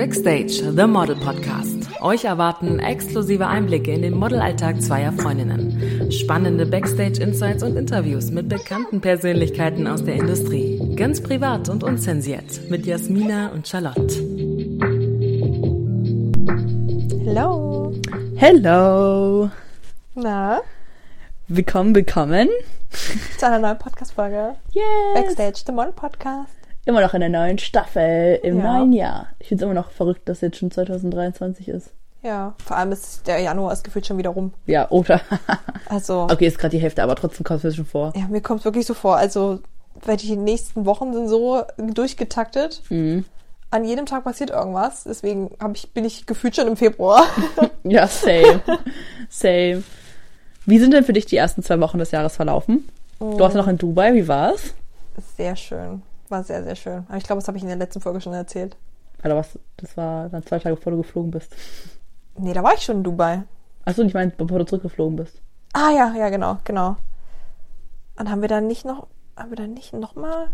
Backstage, The Model Podcast. Euch erwarten exklusive Einblicke in den Modelalltag zweier Freundinnen. Spannende Backstage-Insights und Interviews mit bekannten Persönlichkeiten aus der Industrie. Ganz privat und unzensiert mit Jasmina und Charlotte. Hello. Hello. Na, Willkommen, willkommen. zu einer neuen Podcast-Folge. Yes. Backstage, The Model Podcast. Immer noch in der neuen Staffel, im Ja. neuen Jahr. Ich finde es immer noch verrückt, dass jetzt schon 2023 ist. Ja, vor allem ist der Januar ist gefühlt schon wieder rum. Ja, oder? Also, okay, ist gerade die Hälfte, aber trotzdem kommt es mir schon vor. ja, mir kommt wirklich so vor. Also, weil die nächsten Wochen sind so durchgetaktet. Mhm. An jedem Tag passiert irgendwas. Deswegen ich, bin ich gefühlt schon im Februar. Ja, same. same. Wie sind denn für dich die ersten zwei Wochen des Jahres verlaufen? Du warst noch in Dubai, wie war's? sehr schön. War sehr, sehr schön. Aber ich glaube, das habe ich in der letzten Folge schon erzählt. Oder was? Das war dann zwei Tage bevor du geflogen bist. Nee, da war ich schon in Dubai. Achso, ich meine, bevor du zurückgeflogen bist. Ah ja, ja, genau, genau. Und haben wir dann nicht noch, haben wir dann nicht nochmal?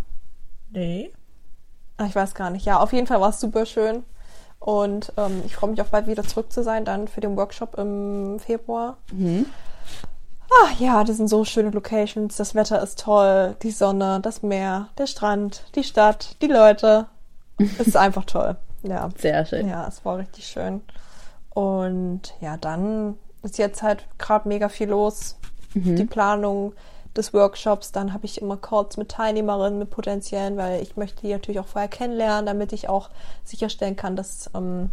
Nee. Ah, Ich weiß gar nicht. Ja, auf jeden Fall war es super schön. Und ähm, ich freue mich auch bald wieder zurück zu sein, dann für den Workshop im Februar. Mhm. Ah ja, das sind so schöne Locations. Das Wetter ist toll. Die Sonne, das Meer, der Strand, die Stadt, die Leute. Es ist einfach toll. Ja. Sehr schön. Ja, es war richtig schön. Und ja, dann ist jetzt halt gerade mega viel los. Die Planung des Workshops, dann habe ich immer Calls mit Teilnehmerinnen, mit Potenziellen, weil ich möchte die natürlich auch vorher kennenlernen, damit ich auch sicherstellen kann, dass ähm,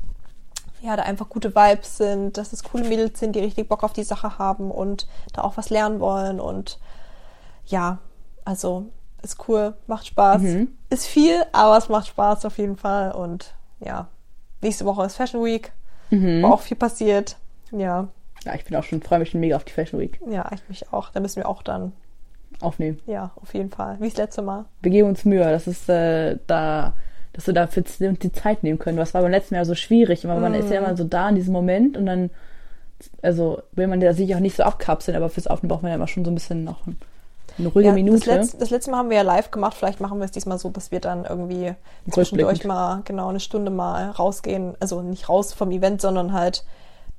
ja, da einfach gute Vibes sind, dass es coole Mädels sind, die richtig Bock auf die Sache haben und da auch was lernen wollen. Und ja, also ist cool, macht Spaß. Mhm. Ist viel, aber es macht Spaß auf jeden Fall. Und ja, nächste Woche ist Fashion Week, Mhm. wo auch viel passiert. Ja, Ja, ich bin auch schon, freue mich schon mega auf die Fashion Week ja, ich mich auch. Da müssen wir auch dann, aufnehmen. ja, auf jeden Fall. Wie das letzte Mal. Wir geben uns Mühe, dass es äh, da, dass wir dafür uns die Zeit nehmen können. Was war beim letzten Jahr so schwierig. Immer, Man ist ja immer so da in diesem Moment und dann, also will man ja sich auch nicht so abkapseln, aber fürs Aufnehmen braucht man ja immer schon so ein bisschen noch eine ruhige Ja, Minute. Das, letzte, das letzte Mal haben wir ja live gemacht. Vielleicht machen wir es diesmal so, dass wir dann irgendwie zwischendurch mal genau eine Stunde mal rausgehen. Also nicht raus vom Event, sondern halt,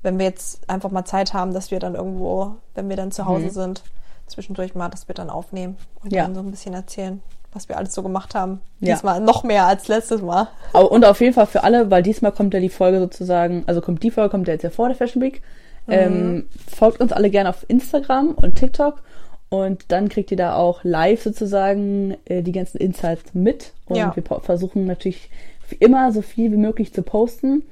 wenn wir jetzt einfach mal Zeit haben, dass wir dann irgendwo, wenn wir dann zu Hause sind, zwischendurch mal, dass wir dann aufnehmen und Mhm. Ja. dann so ein bisschen erzählen, was wir alles so gemacht haben. Ja. Diesmal noch mehr als letztes Mal. Und auf jeden Fall für alle, weil diesmal kommt ja die Folge sozusagen, also kommt die Folge, kommt ja jetzt ja vor der Fashion Week. Mhm. Ähm, folgt uns alle gerne auf Instagram und TikTok und dann kriegt ihr da auch live sozusagen äh, die ganzen Insights mit. Und Ja. wir versuchen natürlich immer so viel wie möglich zu posten.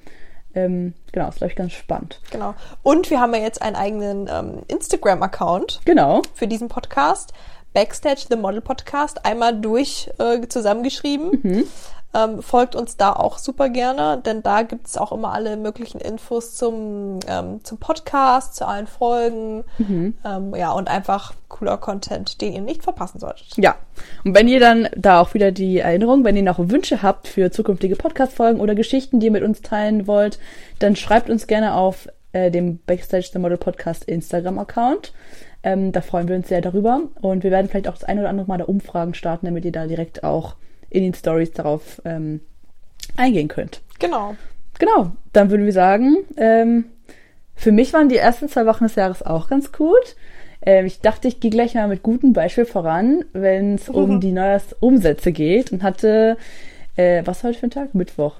Ähm, genau, ist glaube ich ganz spannend. Genau. Und wir haben ja jetzt einen eigenen ähm, Instagram-Account. Genau. für diesen Podcast. Backstage, The Model Podcast, einmal durch äh, zusammengeschrieben. Mhm. Ähm, folgt uns da auch super gerne, denn da gibt es auch immer alle möglichen Infos zum, ähm, zum Podcast, zu allen Folgen. Mhm. Ähm, ja, und einfach cooler Content, den ihr nicht verpassen solltet. Ja, und wenn ihr dann da auch wieder die Erinnerung, wenn ihr noch Wünsche habt für zukünftige Podcast-Folgen oder Geschichten, die ihr mit uns teilen wollt, dann schreibt uns gerne auf äh, dem Backstage the Model Podcast Instagram-Account. Ähm, da freuen wir uns sehr darüber. Und wir werden vielleicht auch das eine oder andere Mal da Umfragen starten, damit ihr da direkt auch in den Stories darauf ähm, eingehen könnt. Genau. Genau, dann würden wir sagen, ähm, für mich waren die ersten zwei Wochen des Jahres auch ganz gut. Ähm, ich dachte, ich gehe gleich mal mit gutem Beispiel voran, wenn es um die Neujahrsumsätze geht und hatte, äh, was war heute für ein Tag? Mittwoch.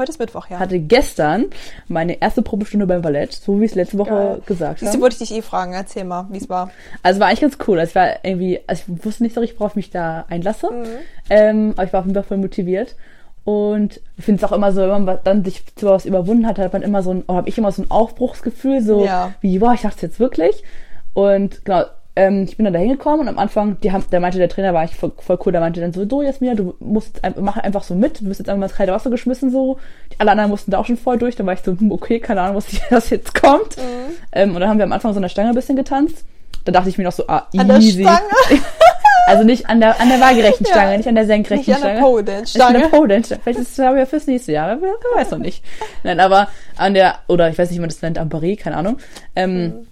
Heute ist Mittwoch, ja. Hatte gestern meine erste Probestunde beim Ballett, so wie ich es letzte Woche Geil. gesagt habe. wollte ich dich eh fragen. Erzähl mal, wie es war. Also war eigentlich ganz cool. Also ich war irgendwie, also ich wusste nicht so richtig, worauf ich mich da einlasse. Mhm. Ähm, aber ich war auf jeden Fall voll motiviert. Und ich finde es auch immer so, wenn man dann sich zu was überwunden hat, hat man immer so ein, oder habe ich immer so ein Aufbruchsgefühl, so Ja. wie, boah, ich dachte es jetzt wirklich. Und genau, ähm, ich bin dann da hingekommen und am Anfang, die haben, der meinte, der Trainer war eigentlich voll, voll cool, der meinte dann so, du Jasmina, du musst mach einfach so mit, du bist jetzt einfach mal ins kalte Wasser geschmissen, so. Alle anderen mussten da auch schon voll durch, dann war ich so, hm, okay, keine Ahnung, was das jetzt kommt. Mhm. Ähm, und dann haben wir am Anfang so an der Stange ein bisschen getanzt. Da dachte ich mir noch so, ah, An der easy. Stange? Also nicht an der, an der waagerechten Ja. Stange, nicht an der senkrechten Nicht an der Stange. Pole Dance An der Stange. Pole Dance Stange. Vielleicht ist es ja fürs nächste Jahr, wer, weiß noch nicht. Nein, aber an der, oder ich weiß nicht, wie man das nennt, am Barré, keine Ahnung. Ähm,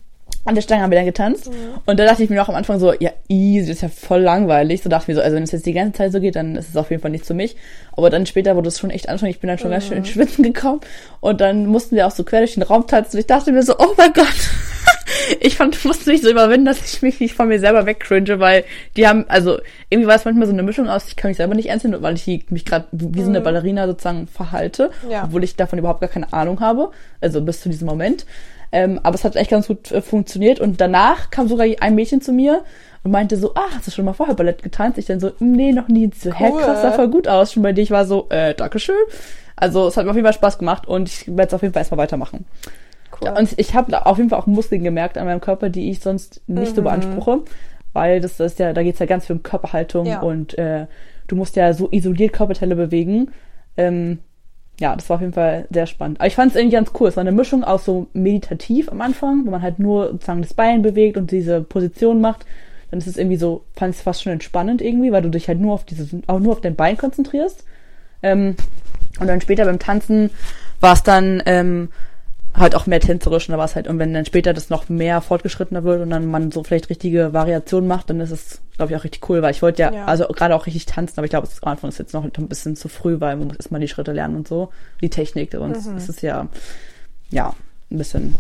An der Stange haben wir dann getanzt. Und da dachte ich mir noch am Anfang so, ja, easy, das ist ja voll langweilig. So dachte ich mir so, also wenn es jetzt die ganze Zeit so geht, dann ist es auf jeden Fall nichts für mich. Aber dann später wurde es schon echt anstrengend. Ich bin dann schon ganz schön ins Schwitzen gekommen. Und dann mussten wir auch so quer durch den Raum tanzen. Und ich dachte mir so, oh mein Gott. ich fand, musste mich so überwinden, dass ich mich nicht von mir selber wegcringe, weil die haben, also irgendwie war es manchmal so eine Mischung aus, ich kann mich selber nicht ernst nehmen, weil ich mich gerade wie so eine Ballerina sozusagen verhalte, Ja. obwohl ich davon überhaupt gar keine Ahnung habe. Also bis zu diesem Moment. Ähm, aber es hat echt ganz gut äh, funktioniert. Und danach kam sogar ein Mädchen zu mir und meinte so, ah, hast du schon mal vorher Ballett getanzt? Ich dann so, "Mm, nee, noch nie. So, hä, Cool. krass, sah voll gut aus. Schon bei dir. Ich war so, äh, Dankeschön. Also es hat mir auf jeden Fall Spaß gemacht und ich werde es auf jeden Fall erstmal weitermachen. Cool. Und ich habe da auf jeden Fall auch Muskeln gemerkt an meinem Körper, die ich sonst nicht Mhm. so beanspruche. Weil das, das ist ja, da geht's ja ganz viel um Körperhaltung Ja. und äh, du musst ja so isoliert Körperteile bewegen. Ähm, ja, das war auf jeden Fall sehr spannend. Aber ich fand es irgendwie ganz cool. Es war eine Mischung aus so meditativ am Anfang, wo man halt nur sozusagen das Bein bewegt und diese Position macht. Dann ist es irgendwie so, fand ich es fast schon entspannend irgendwie, weil du dich halt nur auf dieses, auch nur auf dein Bein konzentrierst. Ähm, und dann später beim Tanzen war es dann ähm, halt auch mehr tänzerisch und da war es halt, und wenn dann später das noch mehr fortgeschrittener wird und dann man so vielleicht richtige Variationen macht, dann ist es, glaube ich, auch richtig cool, weil ich wollte ja, Ja. also gerade auch richtig tanzen, aber ich glaube, es ist am Anfang ist jetzt noch ein bisschen zu früh, weil man muss erstmal die Schritte lernen und so, die Technik, sonst ist es ja, ja, ein bisschen,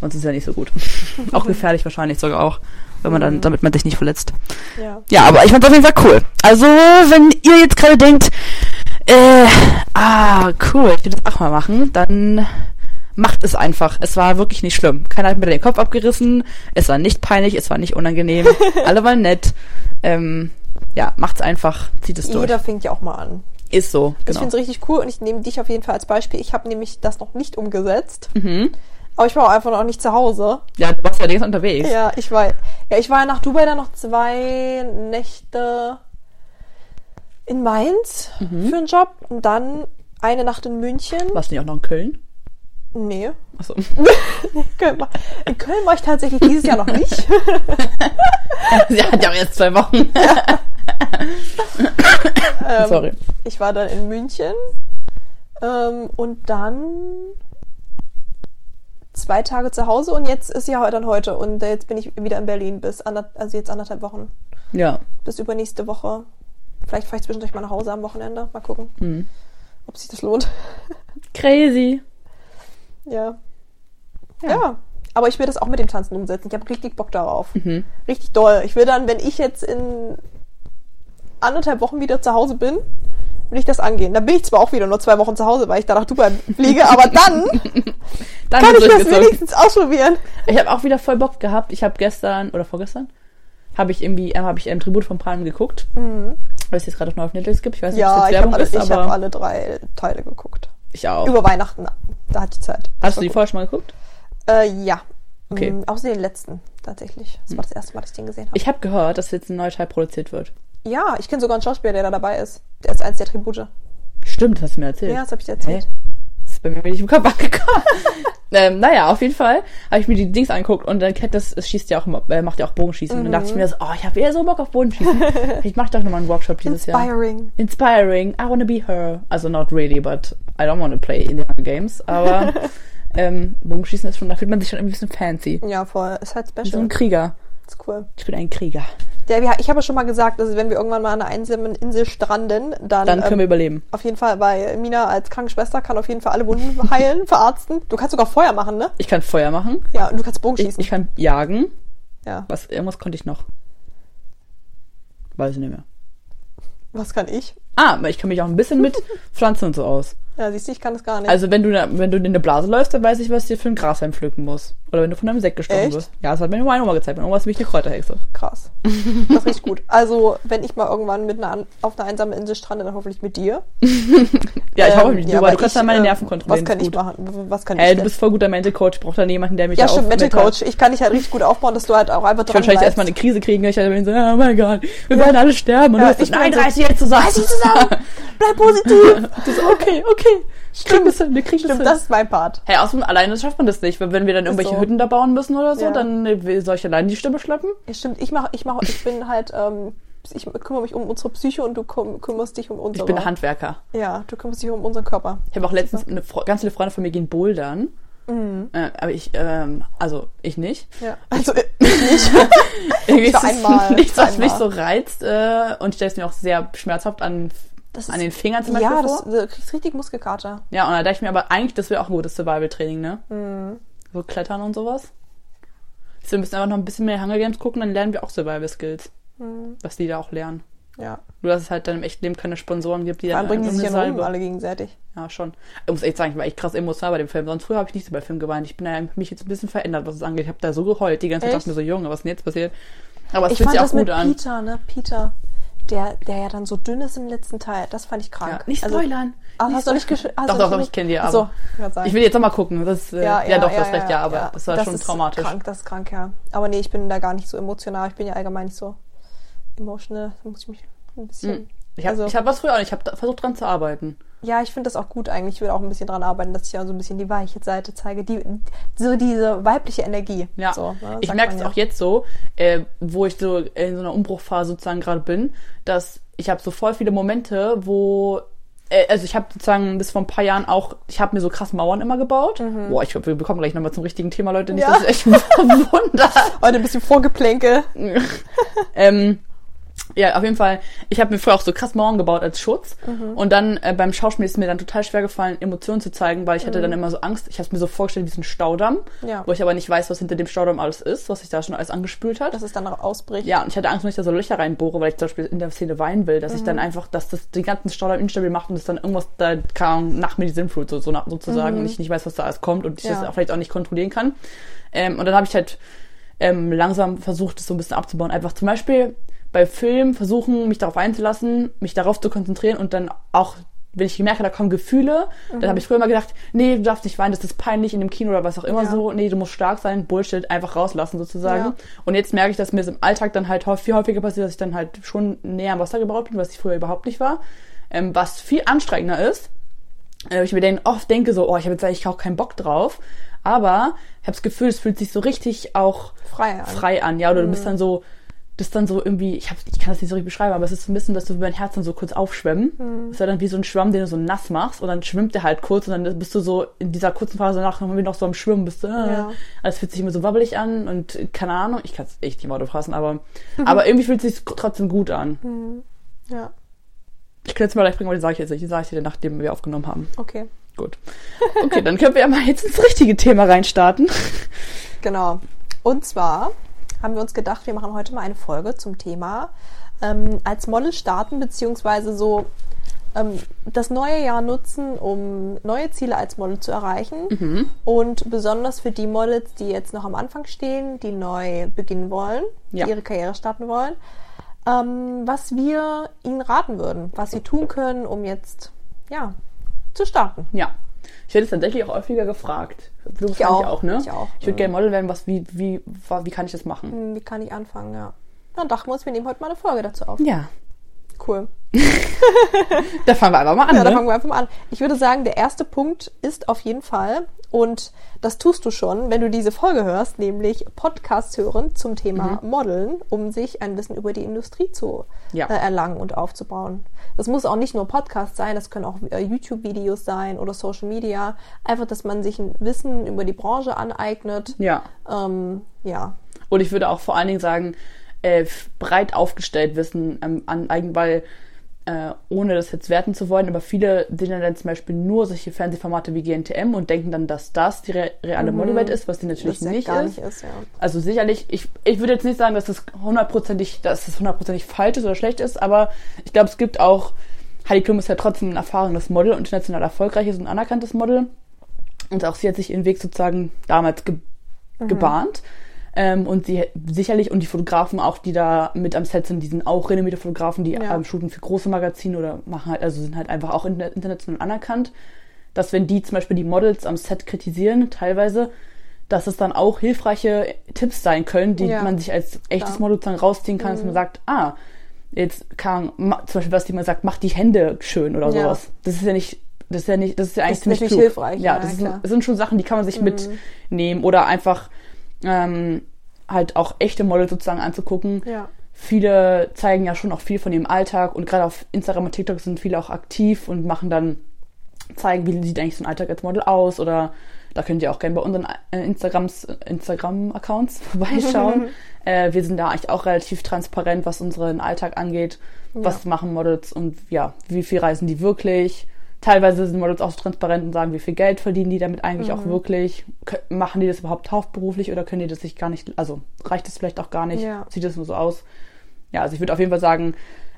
sonst ist es ja nicht so gut. auch gefährlich wahrscheinlich sogar auch, wenn man dann, damit man sich nicht verletzt. ja. Ja, aber ich fand's auf jeden Fall cool. Also, wenn ihr jetzt gerade denkt, äh, ah, cool, ich will das auch mal machen, dann macht es einfach. Es war wirklich nicht schlimm. Keiner hat mir den Kopf abgerissen. Es war nicht peinlich, es war nicht unangenehm. Alle waren nett. Ähm, ja, macht's einfach, zieht es durch. Jeder fängt ja auch mal an. Ist so, Ich genau. finde es richtig cool und ich nehme dich auf jeden Fall als Beispiel. Ich habe nämlich das noch nicht umgesetzt. Mhm. Aber ich war auch einfach noch nicht zu Hause. Ja, du warst ja längst unterwegs. Ja, ich war, ja, ich war nach Dubai dann noch zwei Nächte in Mainz Mhm. für einen Job und dann eine Nacht in München. Warst du nicht auch noch in Köln? Nee. Achso. Köln war, in Köln war ich tatsächlich dieses Jahr noch nicht. Sie hat ja auch erst zwei Wochen. Ähm, Sorry. Ich war dann in München ähm, und dann zwei Tage zu Hause und jetzt ist ja dann heute und jetzt bin ich wieder in Berlin bis ander, also jetzt anderthalb Wochen Ja. bis übernächste Woche. Vielleicht fahre ich zwischendurch mal nach Hause am Wochenende. Mal gucken, Mhm. ob sich das lohnt. Crazy. Ja. Ja. ja. Aber ich will das auch mit dem Tanzen umsetzen. Ich habe richtig Bock darauf. Mhm. Richtig doll. Ich will dann, wenn ich jetzt in anderthalb Wochen wieder zu Hause bin, will ich das angehen. Dann bin ich zwar auch wieder nur zwei Wochen zu Hause, weil ich da nach Dubai fliege, aber dann Dann kann ich das wenigstens ausprobieren. Ich habe auch wieder voll Bock gehabt. Ich habe gestern oder vorgestern habe ich irgendwie äh, habe ich ähm, Tribut von Panem geguckt, weil es jetzt gerade noch auf Netflix gibt. Ich weiß nicht, ob Ja, es ich jetzt habe Werbung alle, ist, ich aber hab alle drei Teile geguckt. Ich auch. Über Weihnachten, da hatte ich Zeit. Hast du die vorher schon mal geguckt? Äh, ja. Okay. Mhm, außer den letzten, tatsächlich. Das war das erste Mal, dass ich den gesehen habe. Ich habe gehört, dass jetzt ein neuer Teil produziert wird. Ja, ich kenne sogar einen Schauspieler, der da dabei ist. Der ist eins der Tribute. Stimmt, das hast du mir erzählt. Ja, das habe ich dir erzählt. Hä? Ist bei mir nicht im Kopf angekommen. ähm, naja, auf jeden Fall habe ich mir die Dings angeguckt und dann kennt das, es schießt ja auch, äh, macht ja auch Bogenschießen. Und dann dachte ich Mhm. mir so, oh, ich habe eher so Bock auf Bogenschießen. ich mache doch nochmal einen Workshop dieses Jahr. Inspiring. Inspiring. I wanna be her. Also not really, but I don't wanna play in the Hunger Games. Aber ähm, Bogenschießen ist schon, da fühlt man sich schon ein bisschen fancy. Ja, voll. Ist halt Wie so special. ein Krieger. Ist cool. Ich bin ein Krieger. Der, wir- ich habe ja schon mal gesagt, dass wenn wir irgendwann mal an einer einsamen Insel stranden, dann, Dann können wir ähm, überleben. auf jeden Fall, weil Mina als Krankenschwester kann auf jeden Fall alle Wunden heilen, verarzten. Du kannst sogar Feuer machen, ne? Ich kann Feuer machen. Ja, und du kannst Ich, Bogenschießen. ich kann jagen. ja. Was, irgendwas konnte ich noch. Weiß ich nicht mehr. Was kann ich? Ah, ich kann mich auch ein bisschen mit Pflanzen und so aus. Ja, siehst du, ich kann das gar nicht. Also wenn du, wenn du in eine Blase läufst, dann weiß ich, was dir für ein Grashalm pflücken muss. Oder wenn du von einem Sekt gestorben wirst. Ja, das hat mir meine Oma gezeigt. Meine Oma ist nämlich eine Kräuterhexe. Krass. Das ist richtig gut. Also, wenn ich mal irgendwann mit einer, auf einer einsamen Insel strande, dann hoffentlich mit dir. Ja, ich hoffe Ähm, nicht. ja, du, weil du kannst ich, dann meine ähm, Nerven kontrollieren. Was kann ist ich machen? Was kann ich du denn? bist voll guter Mental Coach. Ich brauche da jemanden, der mich Ja, stimmt, Mental Mental- Coach. Ich kann dich halt richtig gut aufbauen, dass du halt auch einfach Ich dran kann wahrscheinlich erstmal eine Krise kriegen. Ich halt so, oh mein Gott, wir werden alle sterben. Und Ja, du ich bin nein, so, reiß dich jetzt zusammen. Reiß dich zusammen! Bleib positiv! Du so, okay, okay. Wir kriegen das hin, wir kriegen das Stimmt, hin. das ist mein Part. Hey, außerdem alleine schafft man das nicht. Weil Wenn wir dann irgendwelche so. Hütten da bauen müssen oder so, Ja. dann äh, soll ich allein die Stimme schleppen? Ja, stimmt. Ich mache, ich mache, ich bin halt, ähm, ich kümmere mich um unsere Psyche und du küm- kümmerst dich um unsere. Ich bin Handwerker. Ja, du kümmerst dich um unseren Körper. Ich habe auch letztens eine, ganz viele Freunde von mir gehen bouldern. Mhm. Äh, aber ich, ähm, also ich nicht. Ja. Also ich nicht. Irgendwie ist einmal, nichts, was einmal. mich so reizt äh, und ich stelle es mir auch sehr schmerzhaft an ist, an den Fingern zum Beispiel ja. Ja, du kriegst richtig Muskelkater. Ja, und da dachte ich mir aber eigentlich, das wäre auch ein gutes Survival-Training, ne? Mhm. So Klettern und sowas. Wir müssen einfach noch ein bisschen mehr Hunger Games gucken, dann lernen wir auch Survival-Skills. Mhm. Was die da auch lernen. Ja. Nur, dass es halt dann im echten Leben keine Sponsoren gibt, die dann bringen die sich ja um, alle gegenseitig. Ja, schon. Ich muss echt sagen, ich war echt krass emotional bei dem Film. Sonst früher habe ich nicht so bei Filmen geweint. Ich bin ja mich jetzt ein bisschen verändert, was es angeht. Ich habe da so geheult die ganze Zeit, dachte mir so, Junge, was ist denn jetzt passiert? Aber es fühlt sich auch gut an. Peter, ne? Peter, der, der ja dann so dünn ist im letzten Teil. Das fand ich krank. Ja, nicht also, spoilern. Also, hast du nicht gesch Doch, doch, doch, ich kenne die, aber. So, ich will jetzt noch mal gucken. Das, äh, ja, ja, ja, doch, ja, das recht, ja, aber das war das schon ist traumatisch. Krank, das ist krank, ja. Aber nee, ich bin da gar nicht so emotional. Ich bin ja allgemein nicht so emotional. Da muss ich mich ein bisschen. Ich habe also, hab was früher auch nicht. Ich habe versucht dran zu arbeiten. Ja, ich finde das auch gut eigentlich. Ich will auch ein bisschen dran arbeiten, dass ich ja so ein bisschen die weiche Seite zeige. Die, so diese weibliche Energie. Ja. So, ne, ich merke es ja. auch jetzt so, äh, wo ich so in so einer Umbruchphase sozusagen gerade bin, dass ich habe so voll viele Momente, wo äh, also ich habe sozusagen bis vor ein paar Jahren auch, ich habe mir so krass Mauern immer gebaut. Mhm. Boah, ich glaube, wir bekommen gleich nochmal zum richtigen Thema, Leute. Nicht, ja. dass echt Wunder. Heute ein bisschen Vorgeplänkel. ähm, ja, auf jeden Fall. Ich habe mir früher auch so krass Mauern gebaut als Schutz. Mhm. Und dann äh, beim Schauspiel ist mir dann total schwer gefallen, Emotionen zu zeigen, weil ich hatte mhm. dann immer so Angst. Ich habe mir so vorgestellt wie so ein Staudamm, ja. wo ich aber nicht weiß, was hinter dem Staudamm alles ist, was sich da schon alles angespült hat. Dass es dann auch ausbricht. Ja, und ich hatte Angst, wenn ich da so Löcher reinbohre, weil ich zum Beispiel in der Szene weinen will, dass mhm. ich dann mhm. einfach, dass das den ganzen Staudamm instabil macht und es dann irgendwas da kam nach mir die Sinnflut so, so nach, sozusagen mhm. und ich nicht weiß, was da alles kommt und ich ja. das vielleicht auch nicht kontrollieren kann. Ähm, und dann habe ich halt ähm, langsam versucht, das so ein bisschen abzubauen. Einfach zum Beispiel bei Filmen versuchen, mich darauf einzulassen, mich darauf zu konzentrieren und dann auch, wenn ich merke, da kommen Gefühle, mhm. dann habe ich früher immer gedacht, nee, du darfst nicht weinen, das ist peinlich in dem Kino oder was auch immer ja. so, nee, du musst stark sein, Bullshit, einfach rauslassen sozusagen. Ja. Und jetzt merke ich, dass mir es im Alltag dann halt viel häufiger passiert, dass ich dann halt schon näher am Wasser gebaut bin, was ich früher überhaupt nicht war, ähm, was viel anstrengender ist. Äh, ich mir dann oft denke so, oh, ich habe jetzt eigentlich auch keinen Bock drauf, aber ich habe das Gefühl, es fühlt sich so richtig auch frei an. Frei an ja, oder mhm. du bist dann so, das dann so irgendwie, ich, hab, ich kann das nicht so richtig beschreiben, aber es ist so ein bisschen, dass du mein Herz dann so kurz aufschwemmen. Mhm. Das ist ja dann wie so ein Schwamm, den du so nass machst und dann schwimmt der halt kurz und dann bist du so in dieser kurzen Phase danach noch so am Schwimmen, bist du, äh, ja. also fühlt sich immer so wabbelig an und keine Ahnung, ich kann es echt nicht mal fassen, aber, mhm. aber irgendwie fühlt es sich trotzdem gut an. Mhm. Ja. Ich kann jetzt mal gleich bringen, aber die sage ich jetzt nicht, die sage ich dir, nachdem wir aufgenommen haben. Okay. Gut. Okay, dann können wir ja mal jetzt ins richtige Thema reinstarten. Genau. Und zwar haben wir uns gedacht, wir machen heute mal eine Folge zum Thema ähm, als Model starten, beziehungsweise so ähm, das neue Jahr nutzen, um neue Ziele als Model zu erreichen. Mhm. Und besonders für die Models, die jetzt noch am Anfang stehen, die neu beginnen wollen, ja. die ihre Karriere starten wollen, ähm, was wir ihnen raten würden, was sie tun können, um jetzt ja zu starten. Ja, ich werde es tatsächlich auch häufiger gefragt. Du ich auch. auch, ne? Ich auch. Ich würde gerne Model werden, was, wie, wie, wie kann ich das machen? Hm, wie kann ich anfangen, ja. Dann dachten wir uns, wir nehmen heute mal eine Folge dazu auf. Ja. Cool. da fangen wir einfach mal an. Ja, da ne? fangen wir einfach mal an. Ich würde sagen, der erste Punkt ist auf jeden Fall, und das tust du schon, wenn du diese Folge hörst, nämlich Podcast hören zum Thema mhm. Modeln, um sich ein Wissen über die Industrie zu ja. äh, erlangen und aufzubauen. Das muss auch nicht nur Podcast sein, das können auch äh, YouTube-Videos sein oder Social Media. Einfach, dass man sich ein Wissen über die Branche aneignet. Ja. Ähm, ja. Und ich würde auch vor allen Dingen sagen, äh, breit aufgestellt Wissen ähm, aneignen, weil äh, ohne das jetzt werten zu wollen, aber viele sehen dann zum Beispiel nur solche Fernsehformate wie GNTM und denken dann, dass das die re reale mhm. Modewelt ist, was die natürlich das nicht, ist. nicht ist ja. Also sicherlich, ich, ich würde jetzt nicht sagen, dass das hundertprozentig, dass das hundertprozentig falsch ist oder schlecht ist, aber ich glaube, es gibt auch, Heidi Klum ist ja trotzdem ein erfahrenes Model und international erfolgreiches und anerkanntes Model. Und auch sie hat sich ihren Weg sozusagen damals ge mhm. gebahnt. Ähm, und sie sicherlich, und die Fotografen auch, die da mit am Set sind, die sind auch renommierte Fotografen, die ja. ähm, shooten für große Magazine oder machen halt, also sind halt einfach auch international anerkannt, dass wenn die zum Beispiel die Models am Set kritisieren, teilweise, dass es dann auch hilfreiche Tipps sein können, die ja. man sich als echtes Klar. Model dann rausziehen kann, mhm. dass man sagt, ah, jetzt kann, zum Beispiel, was die man sagt, mach die Hände schön oder ja. sowas. Das ist ja nicht das ist ja nicht, das ist ja eigentlich das ziemlich hilfreich. Ja, das, ja, sind, das, sind, schon Sachen, die kann man sich mhm. mitnehmen oder einfach ähm, halt auch echte Models sozusagen anzugucken. Ja. Viele zeigen ja schon auch viel von ihrem Alltag und gerade auf Instagram und TikTok sind viele auch aktiv und machen dann, zeigen, wie sieht eigentlich so ein Alltag als Model aus oder da könnt ihr auch gerne bei unseren äh, Instagrams, Instagram-Accounts vorbeischauen. äh, wir sind da eigentlich auch relativ transparent, was unseren Alltag angeht. Ja. Was machen Models und ja, wie viel reisen die wirklich? Teilweise sind Models auch so transparent und sagen, wie viel Geld verdienen die damit eigentlich mhm. auch wirklich? Machen die das überhaupt hauptberuflich oder können die das sich gar nicht, also reicht das vielleicht auch gar nicht? Ja. Sieht das nur so aus? Ja, also ich würde auf jeden Fall sagen,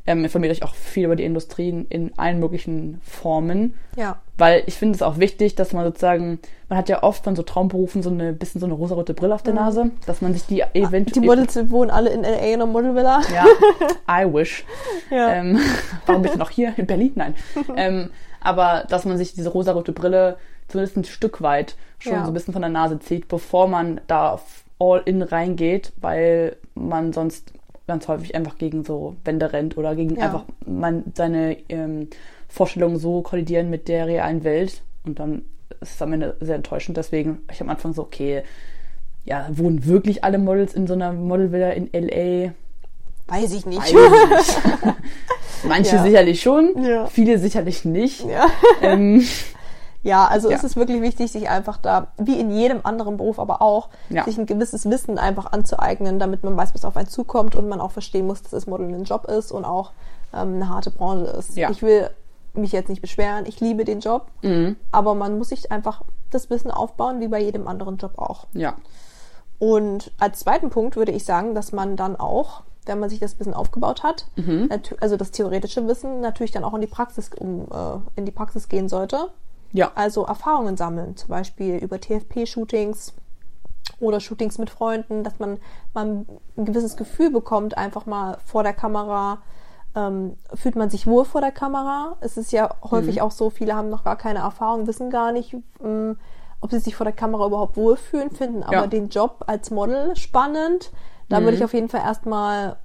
ähm, informiert euch auch viel über die Industrien in allen möglichen Formen. Ja. Weil ich finde es auch wichtig, dass man sozusagen, man hat ja oft von so Traumberufen so eine bisschen so eine rosarote Brille auf der mhm. Nase, dass man sich die eventuell. Die Models wohnen alle in LA in einer Modelvilla. Ja, I wish. Ja. Ähm, warum bin ich noch hier in Berlin? Nein. ähm, aber dass man sich diese rosarote Brille zumindest ein Stück weit schon ja. so ein bisschen von der Nase zieht, bevor man da all in reingeht, weil man sonst ganz häufig einfach gegen so Wände rennt oder gegen ja. einfach man seine ähm, Vorstellungen so kollidieren mit der realen Welt und dann ist es am Ende sehr enttäuschend. Deswegen, ich am Anfang so, okay, ja, wohnen wirklich alle Models in so einer Modelvilla in LA? Weiß ich nicht. Weiß ich nicht. Manche ja. sicherlich schon, ja. viele sicherlich nicht. Ja. Ähm, ja, also ist es wirklich wichtig, sich einfach da, wie in jedem anderen Beruf aber auch, sich ein gewisses Wissen einfach anzueignen, damit man weiß, was auf einen zukommt und man auch verstehen muss, dass das Modeln ein Job ist und auch ähm, eine harte Branche ist. Ich will mich jetzt nicht beschweren, ich liebe den Job, mhm. aber man muss sich einfach das Wissen aufbauen, wie bei jedem anderen Job auch. Ja. Und als zweiten Punkt würde ich sagen, dass man dann auch wenn man sich das Wissen aufgebaut hat, mhm. also das theoretische Wissen natürlich dann auch in die Praxis um äh, in die Praxis gehen sollte. Ja. Also Erfahrungen sammeln, zum Beispiel über TFP-Shootings oder Shootings mit Freunden, dass man, man ein gewisses Gefühl bekommt, einfach mal vor der Kamera. Ähm, fühlt man sich wohl vor der Kamera? Es ist ja häufig mhm. auch so, viele haben noch gar keine Erfahrung, wissen gar nicht, ähm, ob sie sich vor der Kamera überhaupt wohlfühlen, finden aber ja. den Job als Model spannend. Da mhm. würde ich auf jeden Fall erstmal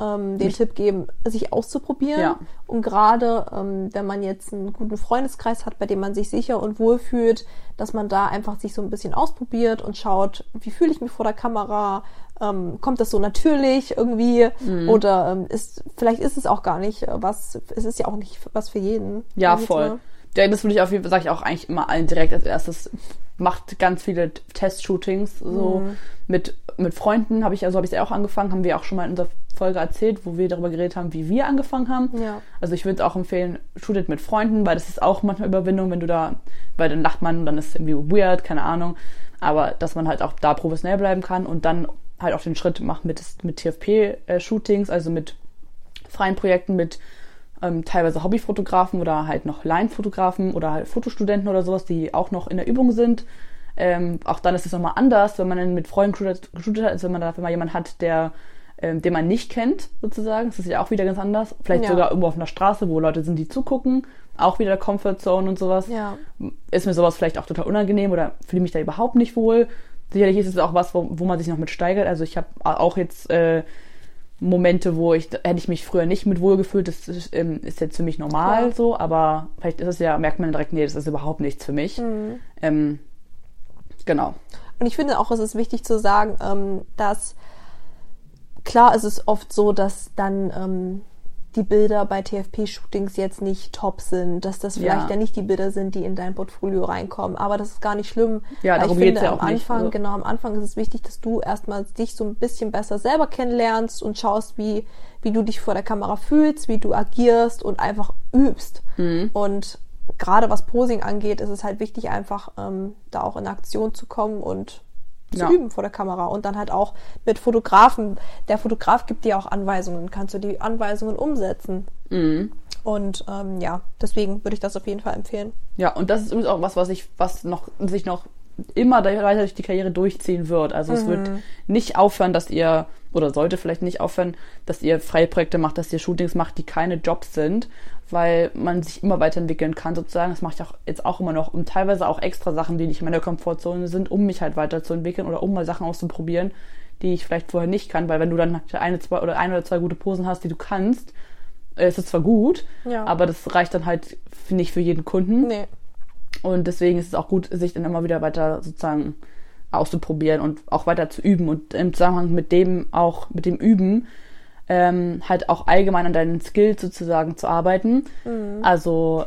ähm, den Tipp geben, sich auszuprobieren. Ja. Und gerade ähm, wenn man jetzt einen guten Freundeskreis hat, bei dem man sich sicher und wohl fühlt, dass man da einfach sich so ein bisschen ausprobiert und schaut, wie fühle ich mich vor der Kamera, ähm, kommt das so natürlich irgendwie mhm. oder ähm, ist vielleicht ist es auch gar nicht äh, was, es ist ja auch nicht was für jeden. Ja, voll. Ja, das würde ich auf jeden Fall, sage ich auch eigentlich immer allen direkt als erstes, macht ganz viele Test-Shootings so mhm. mit mit Freunden habe ich also habe ich ja auch angefangen haben wir auch schon mal in unserer Folge erzählt wo wir darüber geredet haben wie wir angefangen haben ja. also ich würde auch empfehlen shootet mit Freunden weil das ist auch manchmal Überwindung wenn du da weil dann lacht man und dann ist es irgendwie weird keine Ahnung aber dass man halt auch da professionell bleiben kann und dann halt auch den Schritt macht mit mit TFP Shootings also mit freien Projekten mit ähm, teilweise Hobbyfotografen oder halt noch Laienfotografen oder halt Fotostudenten oder sowas, die auch noch in der Übung sind. Ähm, auch dann ist es nochmal anders, wenn man dann mit Freunden geshootet hat, als wenn man da mal jemanden hat, der ähm, den man nicht kennt, sozusagen. Das ist ja auch wieder ganz anders. Vielleicht ja. sogar irgendwo auf einer Straße, wo Leute sind, die zugucken. Auch wieder Comfort Zone und sowas. Ja. Ist mir sowas vielleicht auch total unangenehm oder fühle mich da überhaupt nicht wohl. Sicherlich ist es auch was, wo, wo man sich noch mit steigert. Also ich habe auch jetzt äh, Momente, wo ich, hätte ich mich früher nicht mit wohl gefühlt, das ist, ähm, ist jetzt für mich normal Klar. so, aber vielleicht ist es ja, merkt man direkt, nee, das ist überhaupt nichts für mich. Mhm. Ähm, genau. Und ich finde auch, es ist wichtig zu sagen, ähm, dass klar ist es oft so, dass dann ähm, die Bilder bei TFP-Shootings jetzt nicht top sind, dass das vielleicht ja. ja. nicht die Bilder sind, die in dein Portfolio reinkommen. Aber das ist gar nicht schlimm. Ja, darum ich finde, ja am Anfang, nicht, also. genau, am Anfang ist es wichtig, dass du erstmal dich so ein bisschen besser selber kennenlernst und schaust, wie, wie du dich vor der Kamera fühlst, wie du agierst und einfach übst. Mhm. Und gerade was Posing angeht, ist es halt wichtig, einfach ähm, da auch in Aktion zu kommen und zu ja. üben vor der Kamera und dann halt auch mit Fotografen. Der Fotograf gibt dir auch Anweisungen, kannst du die Anweisungen umsetzen. Mhm. Und ähm, ja, deswegen würde ich das auf jeden Fall empfehlen. Ja, und das ist übrigens auch was, was ich, was noch sich noch immer weiter durch die Karriere durchziehen wird. Also mhm. es wird nicht aufhören, dass ihr, oder sollte vielleicht nicht aufhören, dass ihr freie Projekte macht, dass ihr Shootings macht, die keine Jobs sind, weil man sich immer weiterentwickeln kann sozusagen. Das mache ich auch jetzt auch immer noch, um teilweise auch extra Sachen, die nicht in meiner Komfortzone sind, um mich halt weiterzuentwickeln oder um mal Sachen auszuprobieren, die ich vielleicht vorher nicht kann, weil wenn du dann eine, zwei oder ein oder zwei gute Posen hast, die du kannst, ist es zwar gut, ja. aber das reicht dann halt nicht für jeden Kunden. Nee. Und deswegen ist es auch gut, sich dann immer wieder weiter sozusagen auszuprobieren und auch weiter zu üben und im Zusammenhang mit dem auch, mit dem Üben, ähm, halt auch allgemein an deinen Skills sozusagen zu arbeiten. Mhm. Also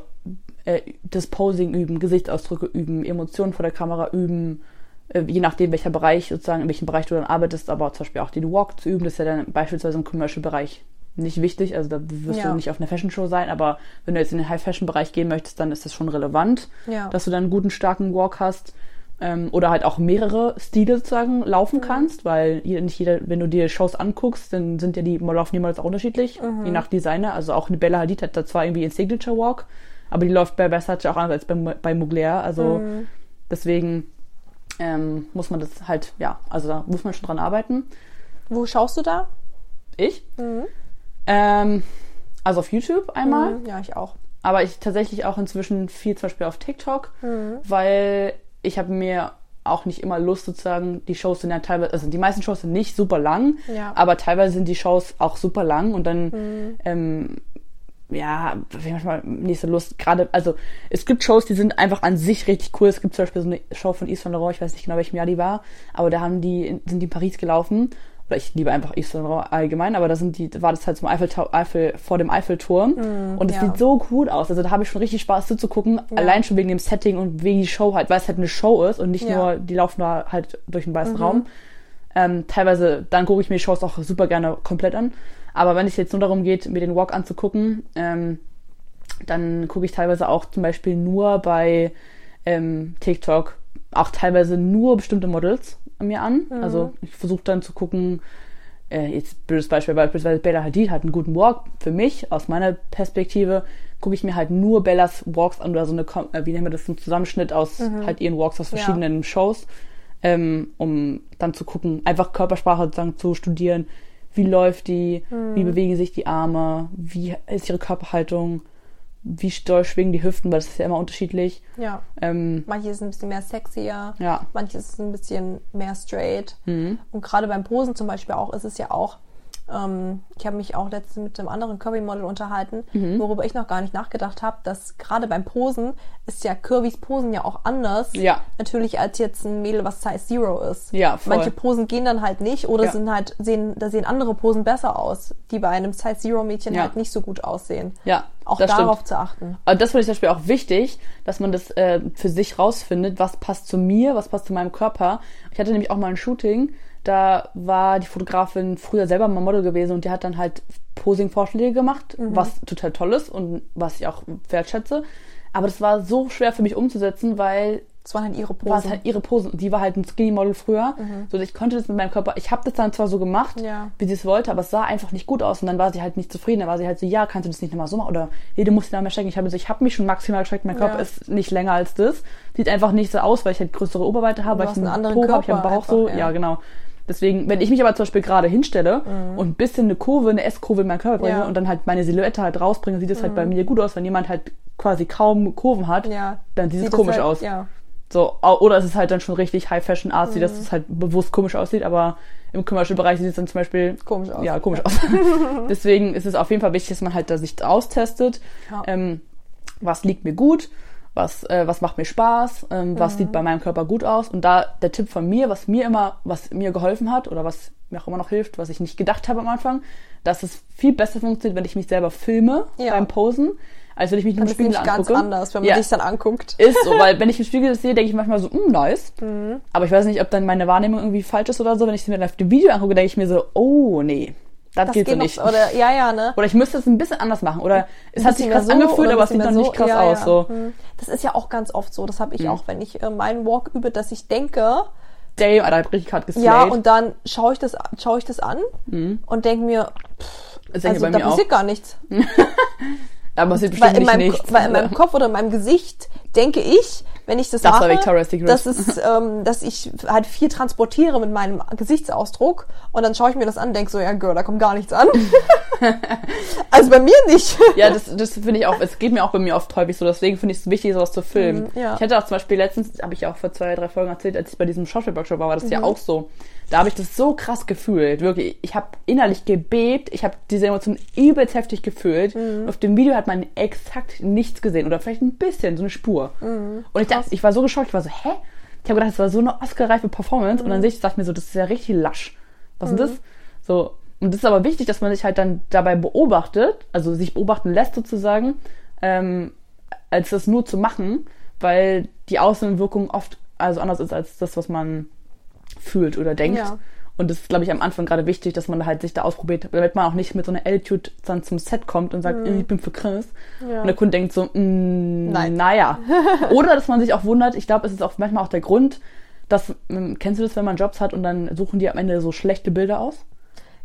äh, das Posing üben, Gesichtsausdrücke üben, Emotionen vor der Kamera üben, äh, je nachdem, welcher Bereich sozusagen, in welchem Bereich du dann arbeitest, aber zum Beispiel auch den Walk zu üben, das ist ja dann beispielsweise im Commercial-Bereich nicht wichtig, also da wirst Ja. du nicht auf einer Fashion-Show sein, aber wenn du jetzt in den High-Fashion-Bereich gehen möchtest, dann ist das schon relevant, Ja. dass du dann einen guten, starken Walk hast ähm, oder halt auch mehrere Stile sozusagen laufen Mhm. kannst, weil nicht jeder, wenn du dir Shows anguckst, dann sind ja die, laufen die Models auch unterschiedlich, Mhm. je nach Designer, also auch eine Bella Hadid hat da zwar irgendwie einen Signature Walk, aber die läuft bei Versace auch anders als bei, bei Mugler, also Mhm. deswegen ähm, muss man das halt, ja, also da muss man schon dran arbeiten. Wo schaust du da? Ich? Mhm. Ähm, also auf YouTube einmal, Mhm, Ja, ich auch. aber ich tatsächlich auch inzwischen viel zum Beispiel auf TikTok, Mhm. weil ich habe mir auch nicht immer Lust sozusagen, die Shows sind ja teilweise, also die meisten Shows sind nicht super lang, Ja. aber teilweise sind die Shows auch super lang und dann, Mhm. ähm, ja, manchmal nicht so Lust. Gerade, also es gibt Shows, die sind einfach an sich richtig cool. Es gibt zum Beispiel so eine Show von Yves Saint Laurent, ich weiß nicht genau, welchem Jahr die war, aber da haben die, sind die in Paris gelaufen. Oder ich liebe einfach Laurent allgemein, aber da sind die, war das halt zum Eiffeltau Eiffel, vor dem Eiffelturm. und es ja. sieht so gut aus. Also da habe ich schon richtig Spaß zuzugucken. Allein schon wegen dem Setting und wegen die Show halt, weil es halt eine Show ist und nicht Ja. nur, die laufen da halt durch den weißen Raum. Ähm, teilweise, dann gucke ich mir die Shows auch super gerne komplett an. Aber wenn es jetzt nur darum geht, mir den Walk anzugucken, ähm, dann gucke ich teilweise auch zum Beispiel nur bei ähm, TikTok auch teilweise nur bestimmte Models mir an. Also ich versuche dann zu gucken, äh, jetzt blödes Beispiel, beispielsweise Bella Hadid hat einen guten Walk. Für mich, aus meiner Perspektive, gucke ich mir halt nur Bellas Walks an oder so eine, äh, wie nennen wir das, ein Zusammenschnitt aus halt ihren Walks aus Ja. verschiedenen Shows, ähm, um dann zu gucken, einfach Körpersprache sozusagen zu studieren. Wie läuft die? Wie bewegen sich die Arme? Wie ist ihre Körperhaltung? Wie doll schwingen die Hüften? Weil das ist ja immer unterschiedlich. Ja. Ähm, Manche sind ein bisschen mehr sexier, ja. manche sind ein bisschen mehr straight. Mhm. Und gerade beim Posen zum Beispiel auch ist es ja auch, ähm, ich habe mich auch letztens mit einem anderen Curvy-Model unterhalten, Mhm. worüber ich noch gar nicht nachgedacht habe, dass gerade beim Posen ist ja Curvys Posen ja auch anders. Ja. Natürlich als jetzt ein Mädel, was Size Zero ist. Ja, voll. Manche Posen gehen dann halt nicht oder Ja. sind halt, sehen, da sehen andere Posen besser aus, die bei einem Size Zero Mädchen Ja. halt nicht so gut aussehen. Ja, Auch darauf stimmt. zu achten. Aber das finde ich zum Beispiel auch wichtig, dass man das äh, für sich rausfindet, was passt zu mir, was passt zu meinem Körper. Ich hatte nämlich auch mal ein Shooting, da war die Fotografin früher selber mal Model gewesen und die hat dann halt Posing-Vorschläge gemacht, was total toll ist und was ich auch wertschätze. Aber das war so schwer für mich umzusetzen, weil Das waren halt ihre war es Posen. halt ihre Posen. Und die war halt ein Skinny-Model früher. So, ich konnte das mit meinem Körper, ich habe das dann zwar so gemacht, Ja. wie sie es wollte, aber es sah einfach nicht gut aus. Und dann war sie halt nicht zufrieden. Dann war sie halt so, ja, kannst du das nicht nochmal so machen? Oder, nee, du musst dich da mehr strecken. Ich habe so, ich habe mich schon maximal gestreckt, mein Körper Ja. ist nicht länger als das. Sieht einfach nicht so aus, weil ich halt größere Oberweite habe, Du weil ich einen anderen Po habe, ich habe Bauch so. einfach, Ja. ja. genau. Deswegen, wenn ich mich aber zum Beispiel gerade hinstelle und ein bisschen eine Kurve, eine S-Kurve in meinen Körper bringe Mhm. Ja. Mhm. und dann halt meine Silhouette halt rausbringe, sieht es halt bei mir gut aus. Wenn jemand halt quasi kaum Kurven hat, Ja. dann sieht es Sieht komisch halt, aus. Ja. So, oder es ist halt dann schon richtig High Fashion Artsy, Mhm. dass es halt bewusst komisch aussieht, aber im Commercial-Bereich sieht es dann zum Beispiel Komisch aus. Ja, komisch aus. Deswegen ist es auf jeden Fall wichtig, dass man halt da sich austestet. Ja. Ähm, was liegt mir gut? Was, äh, was macht mir Spaß? Ähm, was Mhm. sieht bei meinem Körper gut aus? Und da der Tipp von mir, was mir immer, was mir geholfen hat oder was mir auch immer noch hilft, was ich nicht gedacht habe am Anfang, dass es viel besser funktioniert, wenn ich mich selber filme Ja. beim Posen, als wenn ich mich nur im Das ist Spiegel nämlich ganz angucke. anders, wenn man Ja. sich dann anguckt. Ist so, weil wenn ich im Spiegel das sehe, denke ich manchmal so, mm, nice. Mhm. Aber ich weiß nicht, ob dann meine Wahrnehmung irgendwie falsch ist oder so. Wenn ich es mir auf dem Video angucke, denke ich mir so, oh nee, das, Das geht so nicht. noch, oder, ja, ja, ne? Oder ich müsste es ein bisschen anders machen. Oder es hat sich krass so angefühlt, aber es sieht dann mehr nicht krass ja, aus. ja. So, Hm. Das ist ja auch ganz oft so. Das habe ich Mhm. auch, wenn ich äh, meinen Walk übe, dass ich denke, damn, Alter, hab richtig gerade geslayed. ja, und dann schaue ich das, schaue ich das an und denke mir, das denke also ich da auch. passiert gar nichts. Aber es sieht Weil bestimmt in nicht meinem, nichts. weil in meinem Kopf oder in meinem Gesicht denke ich, wenn ich das, Das war mache, Victoria's Secret. dass, es, ähm, dass ich halt viel transportiere mit meinem Gesichtsausdruck und dann schaue ich mir das an und denke so, ja, Girl, da kommt gar nichts an. also bei mir nicht. Ja, das, das finde ich auch, es geht mir auch bei mir oft häufig so, deswegen finde ich es wichtig, sowas zu filmen. Mhm, ja. Ich hatte auch zum Beispiel letztens, habe ich auch vor zwei, drei Folgen erzählt, als ich bei diesem Schauspielworkshop war, war das Mhm. ja auch so. Da habe ich das so krass gefühlt, wirklich. Ich habe innerlich gebebt, ich habe diese Emotionen übelst heftig gefühlt. Mhm. Und auf dem Video hat man exakt nichts gesehen oder vielleicht ein bisschen, so eine Spur. Mhm. Und ich, dachte, ich war so geschockt, ich war so, hä? Ich habe gedacht, das war so eine Oscar-reife Performance. Und Mhm. dann sehe ich, dachte ich mir so, das ist ja richtig lasch. Was ist das? So, und das ist aber wichtig, dass man sich halt dann dabei beobachtet, also sich beobachten lässt sozusagen, ähm, als das nur zu machen, weil die Außenwirkung oft also anders ist als das, was man fühlt oder denkt. Ja. Und das ist, glaube ich, am Anfang gerade wichtig, dass man halt sich da ausprobiert, damit man auch nicht mit so einer Attitude dann zum Set kommt und sagt, ich bin für Chris. Ja. Und der Kunde denkt so, mm, Nein. naja. Oder dass man sich auch wundert, ich glaube, es ist auch manchmal auch der Grund, dass, ähm, kennst du das, wenn man Jobs hat und dann suchen die am Ende so schlechte Bilder aus?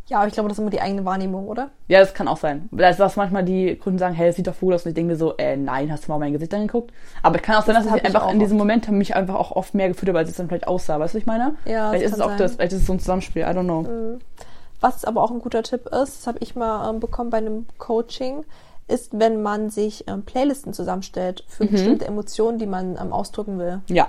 Ja, aber ich glaube, das ist immer die eigene Wahrnehmung, oder? Ja, das kann auch sein. Das, dass manchmal die Kunden sagen, hey, das sieht doch gut aus. Und ich denke mir so, äh, nein, hast du mal mein Gesicht angeguckt? Aber es kann auch sein, dass Das ich hab ich einfach in diesem. Moment mich einfach auch oft mehr gefühlt habe, als es dann vielleicht aussah. Weißt du, was ich meine? Ja, Vielleicht das ist es auch sein. das, vielleicht ist es so ein Zusammenspiel, I don't know. Was aber auch ein guter Tipp ist, das habe ich mal ähm, bekommen bei einem Coaching, ist, wenn man sich ähm, Playlisten zusammenstellt für Mhm. bestimmte Emotionen, die man ähm, ausdrücken will. Ja.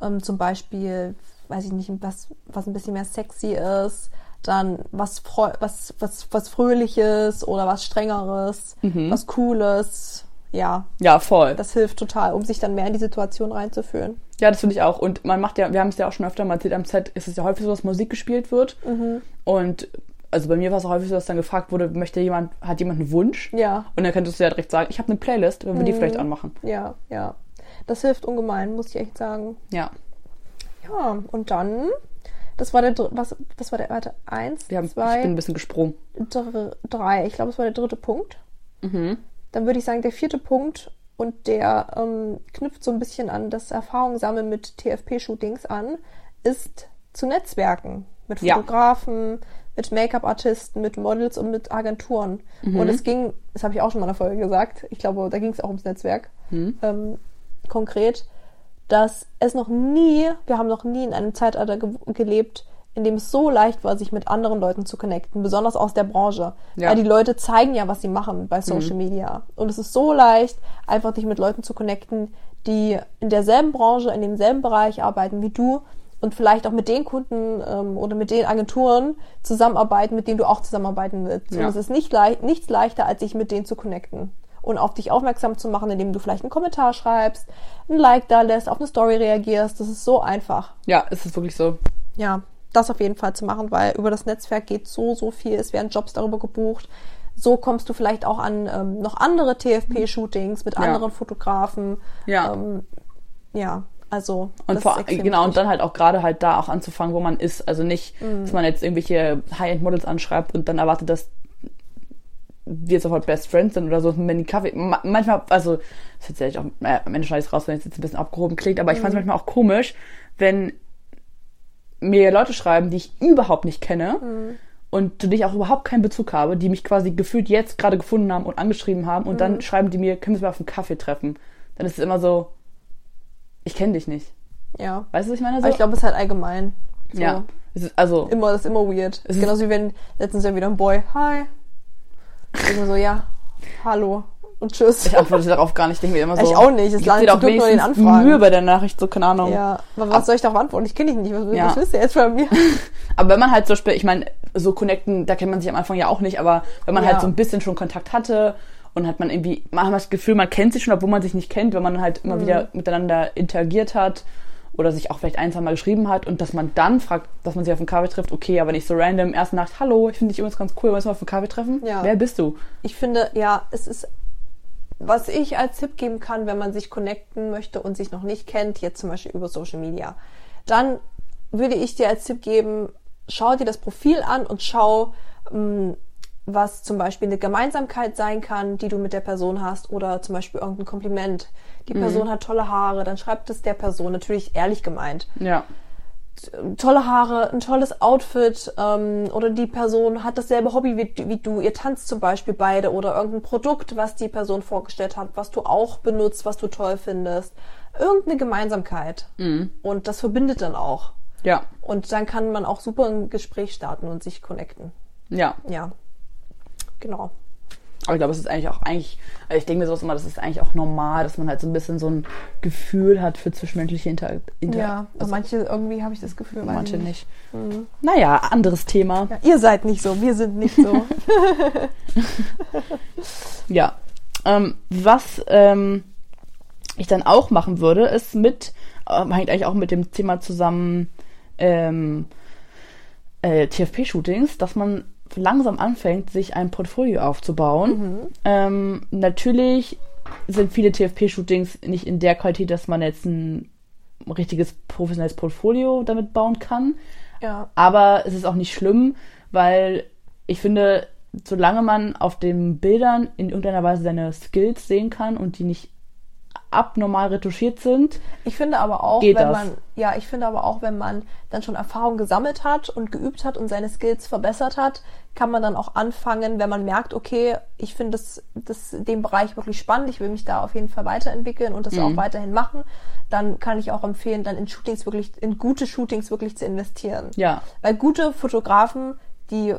Ähm, zum Beispiel, weiß ich nicht, was, was ein bisschen mehr sexy ist, dann was, was, was, was Fröhliches oder was Strengeres, Mhm. was Cooles. Ja, Ja, voll. das hilft total, um sich dann mehr in die Situation reinzufühlen. Ja, das finde ich auch. Und man macht ja, wir haben es ja auch schon öfter mal erzählt, am Set ist es ja häufig so, dass Musik gespielt wird. Mhm. Und also bei mir war es auch häufig so, dass dann gefragt wurde, möchte jemand, hat jemand einen Wunsch? Ja, Und dann könntest du ja direkt sagen, ich habe eine Playlist, wenn wir die vielleicht anmachen. ja, ja. Das hilft ungemein, muss ich echt sagen. Ja. Ja, und dann, das war der, dr- was, das war der, warte, eins, Wir haben, ich zwei, bin ein bisschen gesprungen. dr drei. Ich glaube, es war der dritte Punkt. Mhm. Dann würde ich sagen, der vierte Punkt und der ähm, knüpft so ein bisschen an das Erfahrung sammeln mit TFP-Shootings an, ist zu netzwerken. Mit Ja. Fotografen, mit Make-up-Artisten, mit Models und mit Agenturen. Mhm. Und es ging, das habe ich auch schon mal in der Folge gesagt, ich glaube, da ging es auch ums Netzwerk. Mhm. Ähm, konkret, dass es noch nie, wir haben noch nie in einem Zeitalter ge gelebt, in dem es so leicht war, sich mit anderen Leuten zu connecten, besonders aus der Branche. Ja. Weil die Leute zeigen ja, was sie machen bei Social Media. Und es ist so leicht, einfach dich mit Leuten zu connecten, die in derselben Branche, in demselben Bereich arbeiten wie du und vielleicht auch mit den Kunden ähm, oder mit den Agenturen zusammenarbeiten, mit denen du auch zusammenarbeiten willst. Ja. Und es ist nicht leicht, nichts leichter, als sich mit denen zu connecten und auf dich aufmerksam zu machen, indem du vielleicht einen Kommentar schreibst, ein Like da lässt, auf eine Story reagierst. Das ist so einfach. Ja, es ist wirklich so. Ja, das auf jeden Fall zu machen, weil über das Netzwerk geht so, so viel. Es werden Jobs darüber gebucht. So kommst du vielleicht auch an ähm, noch andere TFP-Shootings mit Ja. anderen Fotografen. Ja. Ähm, ja, also. Und vor, genau, und dann halt auch gerade halt da auch anzufangen, wo man ist. Also nicht, Mhm. dass man jetzt irgendwelche High-End-Models anschreibt und dann erwartet, dass wir sofort Best Friends sind oder so, wenn die Kaffee. Ma manchmal, also, das ist jetzt auch, äh, am Ende schneide ich raus, wenn es jetzt ein bisschen abgehoben klingt, aber ich Mhm. fand es manchmal auch komisch, wenn mir Leute schreiben, die ich überhaupt nicht kenne Mhm. und zu denen ich auch überhaupt keinen Bezug habe, die mich quasi gefühlt jetzt gerade gefunden haben und angeschrieben haben und Mhm. dann schreiben die mir, können wir uns mal auf einen Kaffee treffen. Dann ist es immer so, ich kenne dich nicht. Ja. Weißt du, was ich meine? Aber ich glaube, es ist halt allgemein. So. ja. Es ist, also, Immer, das ist immer weird. Es ist- Genauso wie wenn letztens ja wieder ein Boy, hi. Immer so, ja, hallo und tschüss. ich antworte darauf gar nicht. Ich denke mir immer so. Ich auch nicht, es landet Glück nur den Anfragen. Mühe bei der Nachricht, so keine Ahnung. Ja, aber was soll ich darauf antworten? Ich kenne dich nicht. Was, Ja. was willst du jetzt von mir? Aber wenn man halt zum Beispiel, ich meine, so connecten, da kennt man sich am Anfang ja auch nicht, aber wenn man Ja. halt so ein bisschen schon Kontakt hatte und hat man irgendwie, man hat das Gefühl, man kennt sich schon, obwohl man sich nicht kennt, wenn man halt Mhm. immer wieder miteinander interagiert hat oder sich auch vielleicht ein, zwei Mal geschrieben hat und dass man dann fragt, dass man sich auf einen Kaffee trifft, okay, aber nicht so random, erste Nacht, hallo, ich finde dich übrigens ganz cool, wollen wir auf einen Kaffee treffen? Ja. Wer bist du? Ich finde, ja, es ist, was ich als Tipp geben kann, wenn man sich connecten möchte und sich noch nicht kennt, jetzt zum Beispiel über Social Media, dann würde ich dir als Tipp geben, schau dir das Profil an und schau, ähm, was zum Beispiel eine Gemeinsamkeit sein kann, die du mit der Person hast oder zum Beispiel irgendein Kompliment. Die Person hat tolle Haare, dann schreibt es der Person, natürlich ehrlich gemeint Ja. tolle Haare, ein tolles Outfit ähm, oder die Person hat dasselbe Hobby wie, wie du, ihr tanzt zum Beispiel beide oder irgendein Produkt, was die Person vorgestellt hat, was du auch benutzt, was du toll findest. Irgendeine Gemeinsamkeit. Und das verbindet dann auch. Ja. Und dann kann man auch super ein Gespräch starten und sich connecten. Ja. Ja. Genau. Aber ich glaube, es ist eigentlich auch eigentlich, also ich denke mir sowas immer, das ist eigentlich auch normal, dass man halt so ein bisschen so ein Gefühl hat für zwischenmenschliche Inter Inter Ja, also manche irgendwie habe ich das Gefühl, manche ich nicht. Naja, anderes Thema. Ja, ihr seid nicht so, wir sind nicht so. Ja. Ähm, was ähm, ich dann auch machen würde, ist mit, äh, hängt eigentlich auch mit dem Thema zusammen, ähm, äh, TFP-Shootings, dass man langsam anfängt, sich ein Portfolio aufzubauen. Ähm, natürlich sind viele TFP-Shootings nicht in der Qualität, dass man jetzt ein richtiges professionelles Portfolio damit bauen kann. Ja. Aber es ist auch nicht schlimm, weil ich finde, solange man auf den Bildern in irgendeiner Weise seine Skills sehen kann und die nicht abnormal retuschiert sind. Ich finde aber auch, wenn das? man, ja, ich finde aber auch, wenn man dann schon Erfahrung gesammelt hat und geübt hat und seine Skills verbessert hat, kann man dann auch anfangen, wenn man merkt, okay, ich finde das, das, den Bereich wirklich spannend, ich will mich da auf jeden Fall weiterentwickeln und das Mhm. auch weiterhin machen, dann kann ich auch empfehlen, dann in Shootings wirklich, in gute Shootings wirklich zu investieren. Ja, Weil gute Fotografen, die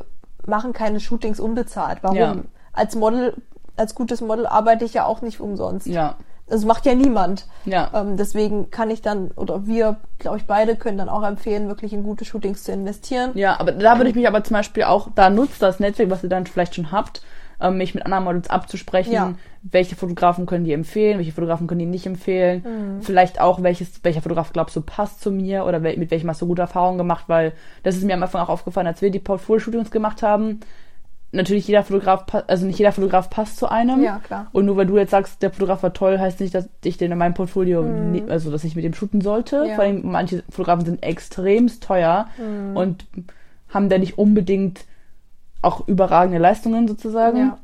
machen keine Shootings unbezahlt. Warum? Ja. Als Model, als gutes Model arbeite ich ja auch nicht umsonst. ja, Das macht ja niemand. ja. Ähm, deswegen kann ich dann, oder wir, glaube ich, beide können dann auch empfehlen, wirklich in gute Shootings zu investieren. Ja, aber da würde ich mich aber zum Beispiel auch, da nutzt das Netzwerk, was ihr dann vielleicht schon habt, ähm, mich mit anderen Models abzusprechen, Ja. welche Fotografen können die empfehlen, welche Fotografen können die nicht empfehlen. Mhm. Vielleicht auch, welches, welcher Fotograf glaubst du passt zu mir oder wel, mit welchem hast du gute Erfahrungen gemacht, weil das ist mir am Anfang auch aufgefallen, als wir die Portfolio-Shootings gemacht haben. Natürlich jeder Fotograf, also nicht jeder Fotograf passt zu einem. Ja, klar. Und nur weil du jetzt sagst, der Fotograf war toll, heißt nicht, dass ich den in meinem Portfolio, nie, also dass ich mit dem shooten sollte. Mhm. Ja. Vor allem manche Fotografen sind extremst teuer Mhm. und haben da nicht unbedingt auch überragende Leistungen sozusagen. Ja.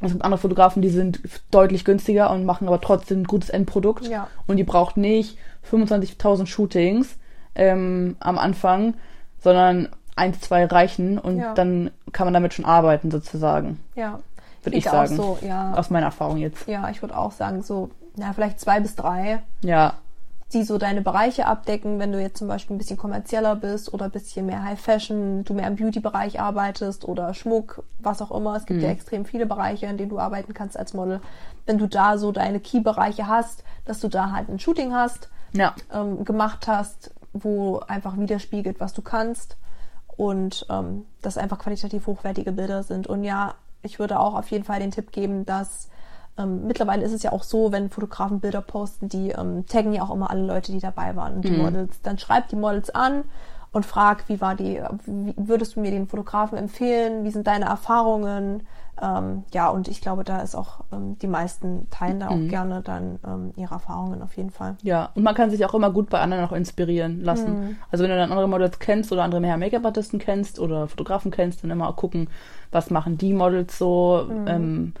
Es gibt andere Fotografen, die sind deutlich günstiger und machen aber trotzdem ein gutes Endprodukt. Ja. Und die braucht nicht 25.000 Shootings ähm, am Anfang, sondern eins, zwei reichen und Ja. dann kann man damit schon arbeiten sozusagen. Ja. Würde ich denke sagen. Auch so, ja. Aus meiner Erfahrung jetzt. ja, ich würde auch sagen, so, na, vielleicht zwei bis drei, Ja, die so deine Bereiche abdecken, wenn du jetzt zum Beispiel ein bisschen kommerzieller bist oder ein bisschen mehr High Fashion, du mehr im Beauty-Bereich arbeitest oder Schmuck, was auch immer. Es gibt ja extrem viele Bereiche, in denen du arbeiten kannst als Model. Wenn du da so deine Key-Bereiche hast, dass du da halt ein Shooting hast, ja, ähm, gemacht hast, wo einfach widerspiegelt, was du kannst und ähm, das einfach qualitativ hochwertige Bilder sind. Und ja, ich würde auch auf jeden Fall den Tipp geben, dass ähm, mittlerweile ist es ja auch so, wenn Fotografen Bilder posten, die ähm, taggen ja auch immer alle Leute, die dabei waren und die Models. Dann schreibt die Models an und frag, wie war die, wie würdest du mir den Fotografen empfehlen? Wie sind deine Erfahrungen? Ähm, ja, und ich glaube, da ist auch ähm, die meisten teilen da auch gerne dann ähm, ihre Erfahrungen auf jeden Fall. ja. Und man kann sich auch immer gut bei anderen auch inspirieren lassen. Also wenn du dann andere Models kennst oder andere Make-up-Artisten kennst oder Fotografen kennst, dann immer auch gucken, was machen die Models so. Ähm,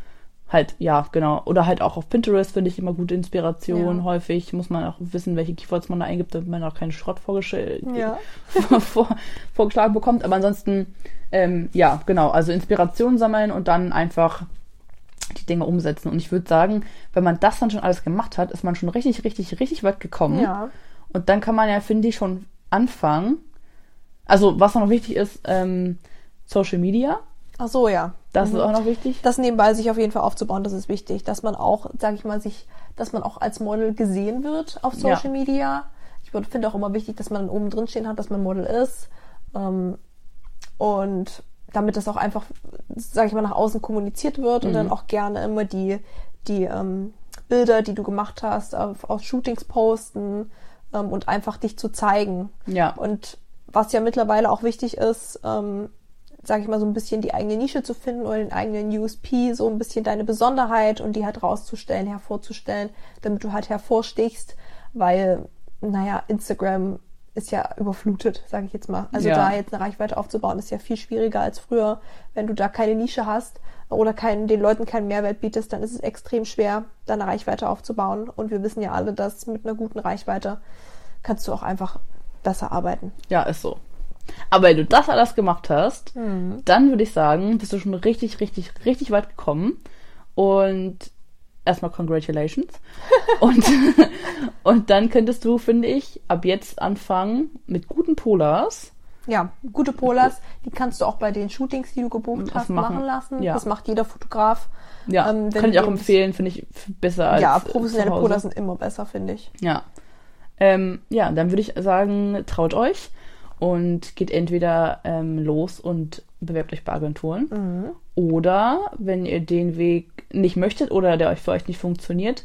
halt, ja, genau. Oder halt auch auf Pinterest finde ich immer gute Inspiration. Ja. Häufig muss man auch wissen, welche Keywords man da eingibt, damit man auch keinen Schrott Ja. vor, vorgeschlagen bekommt. Aber ansonsten, ähm, ja, genau. Also Inspiration sammeln und dann einfach die Dinge umsetzen. Und ich würde sagen, wenn man das dann schon alles gemacht hat, ist man schon richtig, richtig, richtig weit gekommen. Ja. Und dann kann man ja, finde ich, schon anfangen. Also, was noch wichtig ist, ähm, Social Media. Ach so, ja. Das ist auch noch wichtig. Das nebenbei sich auf jeden Fall aufzubauen, das ist wichtig, dass man auch, sage ich mal, sich, dass man auch als Model gesehen wird auf Social Ja. Media. Ich finde auch immer wichtig, dass man oben drin stehen hat, dass man Model ist. Ähm, und damit das auch einfach, sage ich mal, nach außen kommuniziert wird und dann auch gerne immer die, die ähm, Bilder, die du gemacht hast, auf, auf Shootings posten ähm, und einfach dich zu zeigen. Ja. Und was ja mittlerweile auch wichtig ist, ähm, sage ich mal, so ein bisschen die eigene Nische zu finden oder den eigenen USP, so ein bisschen deine Besonderheit und die halt rauszustellen, hervorzustellen, damit du halt hervorstichst, weil, naja, Instagram ist ja überflutet, sage ich jetzt mal. Also Ja. da jetzt eine Reichweite aufzubauen, ist ja viel schwieriger als früher. Wenn du da keine Nische hast oder keinen, den Leuten keinen Mehrwert bietest, dann ist es extrem schwer, da eine Reichweite aufzubauen. Und wir wissen ja alle, dass mit einer guten Reichweite kannst du auch einfach besser arbeiten. Ja, ist so. Aber wenn du das alles gemacht hast, Mhm. dann würde ich sagen, bist du schon richtig, richtig, richtig weit gekommen. Und erstmal congratulations. und, und dann könntest du, finde ich, ab jetzt anfangen mit guten Polars. Ja, gute Polars, die kannst du auch bei den Shootings, die du gebucht hast, machen, machen, lassen. ja. Das macht jeder Fotograf. Ja, Ähm, kann ich auch empfehlen, finde ich besser als ja, professionelle. Polars sind immer besser, finde ich. Ja. Ähm, ja, dann würde ich sagen, traut euch und geht entweder ähm, los und bewerbt euch bei Agenturen. Mhm. Oder wenn ihr den Weg nicht möchtet oder der euch für euch nicht funktioniert,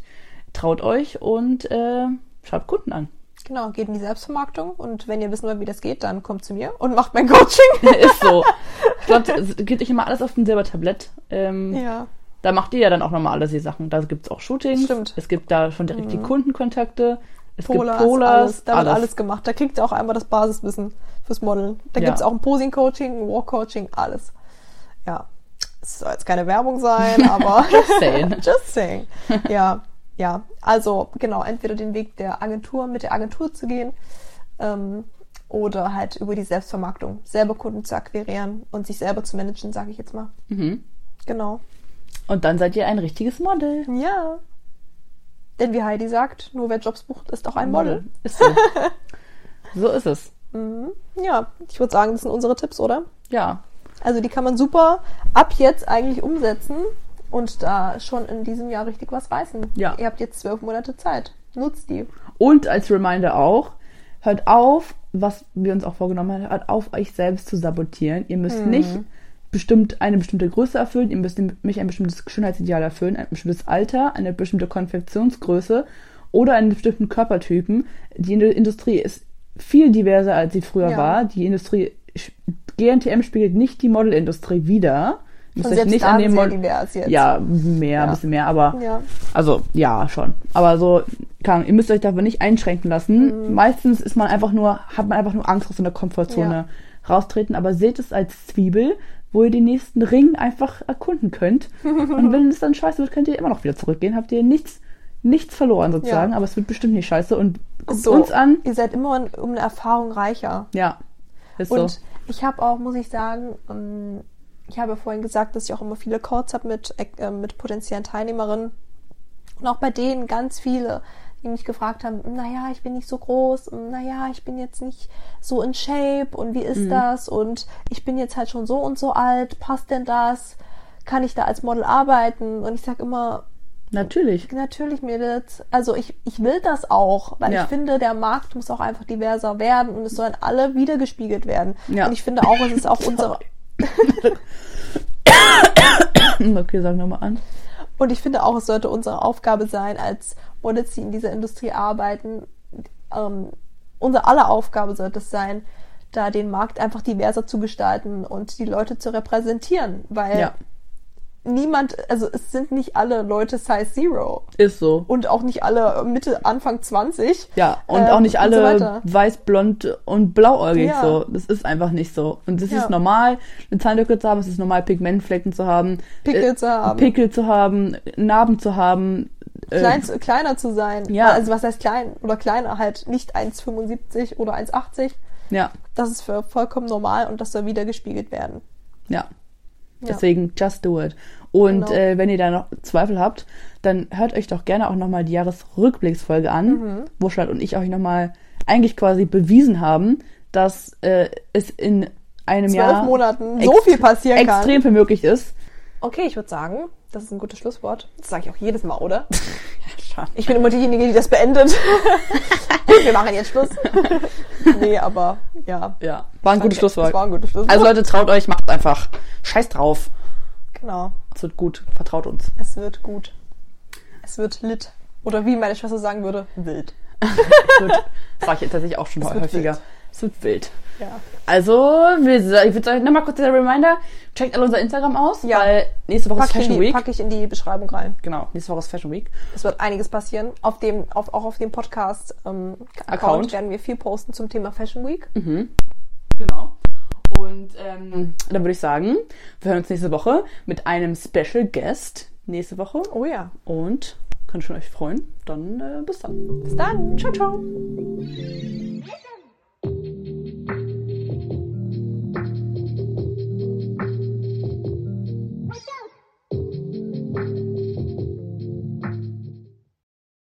traut euch und äh, schreibt Kunden an. Genau, geht in die Selbstvermarktung und wenn ihr wissen wollt, wie das geht, dann kommt zu mir und macht mein Coaching. Ist so. Ich glaube, es geht euch immer alles auf dem Silbertablett. Ähm, ja. Da macht ihr ja dann auch nochmal alles die Sachen. Da gibt's auch Shootings. Stimmt. Es gibt da schon direkt die Kundenkontakte. Es Polars, gibt Polars. alles, da wird alles. gemacht. Da kriegt ihr auch einmal das Basiswissen fürs Modeln. Da Ja. gibt's auch ein Posing-Coaching, ein Walk-Coaching, alles. Ja. Es soll jetzt keine Werbung sein, aber saying. just saying. Ja, ja. Also genau, entweder den Weg der Agentur, mit der Agentur zu gehen, ähm, oder halt über die Selbstvermarktung, selber Kunden zu akquirieren und sich selber zu managen, sage ich jetzt mal. Mhm. Genau. Und dann seid ihr ein richtiges Model. Ja. Denn wie Heidi sagt, nur wer Jobs bucht, ist auch ein Model. Ist so. so ist es. Ja, ich würde sagen, das sind unsere Tipps, oder? Ja. Also die kann man super ab jetzt eigentlich umsetzen und da schon in diesem Jahr richtig was reißen. Ja. Ihr habt jetzt zwölf Monate Zeit. Nutzt die. Und als Reminder auch, hört auf, was wir uns auch vorgenommen haben, hört auf, euch selbst zu sabotieren. Ihr müsst nicht bestimmt eine bestimmte Größe erfüllen, ihr müsst nicht ein bestimmtes Schönheitsideal erfüllen, ein bestimmtes Alter, eine bestimmte Konfektionsgröße oder einen bestimmten Körpertypen. Die Indu- Industrie ist viel diverser, als sie früher Ja. war. Die Industrie, GNTM spiegelt nicht die Modelindustrie wider. Müsst Und euch nicht an sehr Mod-. Ja, mehr, Ja. ein bisschen mehr, aber Ja. also ja, schon. Aber so, keine Ahnung, ihr müsst euch dafür nicht einschränken lassen. Mhm. Meistens ist man einfach nur, hat man einfach nur Angst aus so einer Komfortzone raustreten, aber seht es als Zwiebel, wo ihr den nächsten Ring einfach erkunden könnt. Und wenn es dann scheiße wird, könnt ihr immer noch wieder zurückgehen. Habt ihr nichts, nichts verloren sozusagen, Ja. aber es wird bestimmt nicht scheiße. Und guckt So, uns an. Ihr seid immer um eine Erfahrung reicher. Ja, ist Und so. ich habe auch, muss ich sagen, ähm, ich habe vorhin gesagt, dass ich auch immer viele Calls habe mit, äh, mit potenziellen Teilnehmerinnen. Und auch bei denen ganz viele, die mich gefragt haben, naja, ich bin nicht so groß, naja, ich bin jetzt nicht so in Shape und wie ist das? Und ich bin jetzt halt schon so und so alt, passt denn das? Kann ich da als Model arbeiten? Und ich sage immer, Natürlich. Natürlich, Mädels. Also ich, ich will das auch, weil Ja. ich finde, der Markt muss auch einfach diverser werden und es sollen alle wiedergespiegelt werden. Ja. Und ich finde auch, es ist auch unsere Okay, sag nochmal an. und ich finde auch, es sollte unsere Aufgabe sein, als Models, die in dieser Industrie arbeiten, ähm, unsere aller Aufgabe sollte es sein, da den Markt einfach diverser zu gestalten und die Leute zu repräsentieren, weil Ja, niemand, also es sind nicht alle Leute Size Zero ist so. und auch nicht alle Mitte, Anfang 20. Ja, und Ähm, auch nicht und so alle weiter. weiß, blond und blauäugig Ja. so. Das ist einfach nicht so. Und es Ja. ist normal, eine Zahnlücke zu haben, es ist normal, Pigmentflecken zu haben, Pickel äh, zu haben. Pickel zu haben, Narben zu haben. Äh, klein, kleiner zu sein. Ja. Also was heißt klein oder kleiner halt nicht 1,75 oder 1,80. Ja, Das ist für vollkommen normal und das soll wieder gespiegelt werden. ja. Ja. Deswegen, just do it. Und Genau. äh, wenn ihr da noch Zweifel habt, dann hört euch doch gerne auch nochmal die Jahresrückblicksfolge an, Mhm. wo Charlotte und ich euch nochmal eigentlich quasi bewiesen haben, dass äh, es in einem Zwölf Jahr Monaten so viel passieren kann. extrem viel möglich ist. Okay, ich würde sagen, das ist ein gutes Schlusswort. Das sage ich auch jedes Mal, oder? Ich bin immer diejenige, die das beendet. Wir machen jetzt Schluss. nee, aber ja. Ja, war ein gutes Schlusswort. war ein gutes Schlusswort. Also Leute, traut euch, macht einfach. Scheiß drauf. genau. Es wird gut. Vertraut uns. Es wird gut. Es wird lit. Oder wie meine Schwester sagen würde, wild. Es wird, das sag ich tatsächlich auch schon Es häufiger. wild. Es wird wild. Ja. Also, ich würde sagen, nochmal kurz der Reminder. Checkt alle unser Instagram aus, Ja. weil nächste Woche Pack ist Fashion die, Week. pack ich in die Beschreibung rein. Genau, nächste Woche ist Fashion Week. Es wird einiges passieren. Auf dem, auf, auch auf dem Podcast ähm, Account. Werden wir viel posten zum Thema Fashion Week. Genau. Und ähm, dann würde ich sagen, wir hören uns nächste Woche mit einem Special Guest nächste Woche. Oh ja. Und könnt schon euch freuen. Dann äh, bis dann. Bis dann. Ciao, ciao.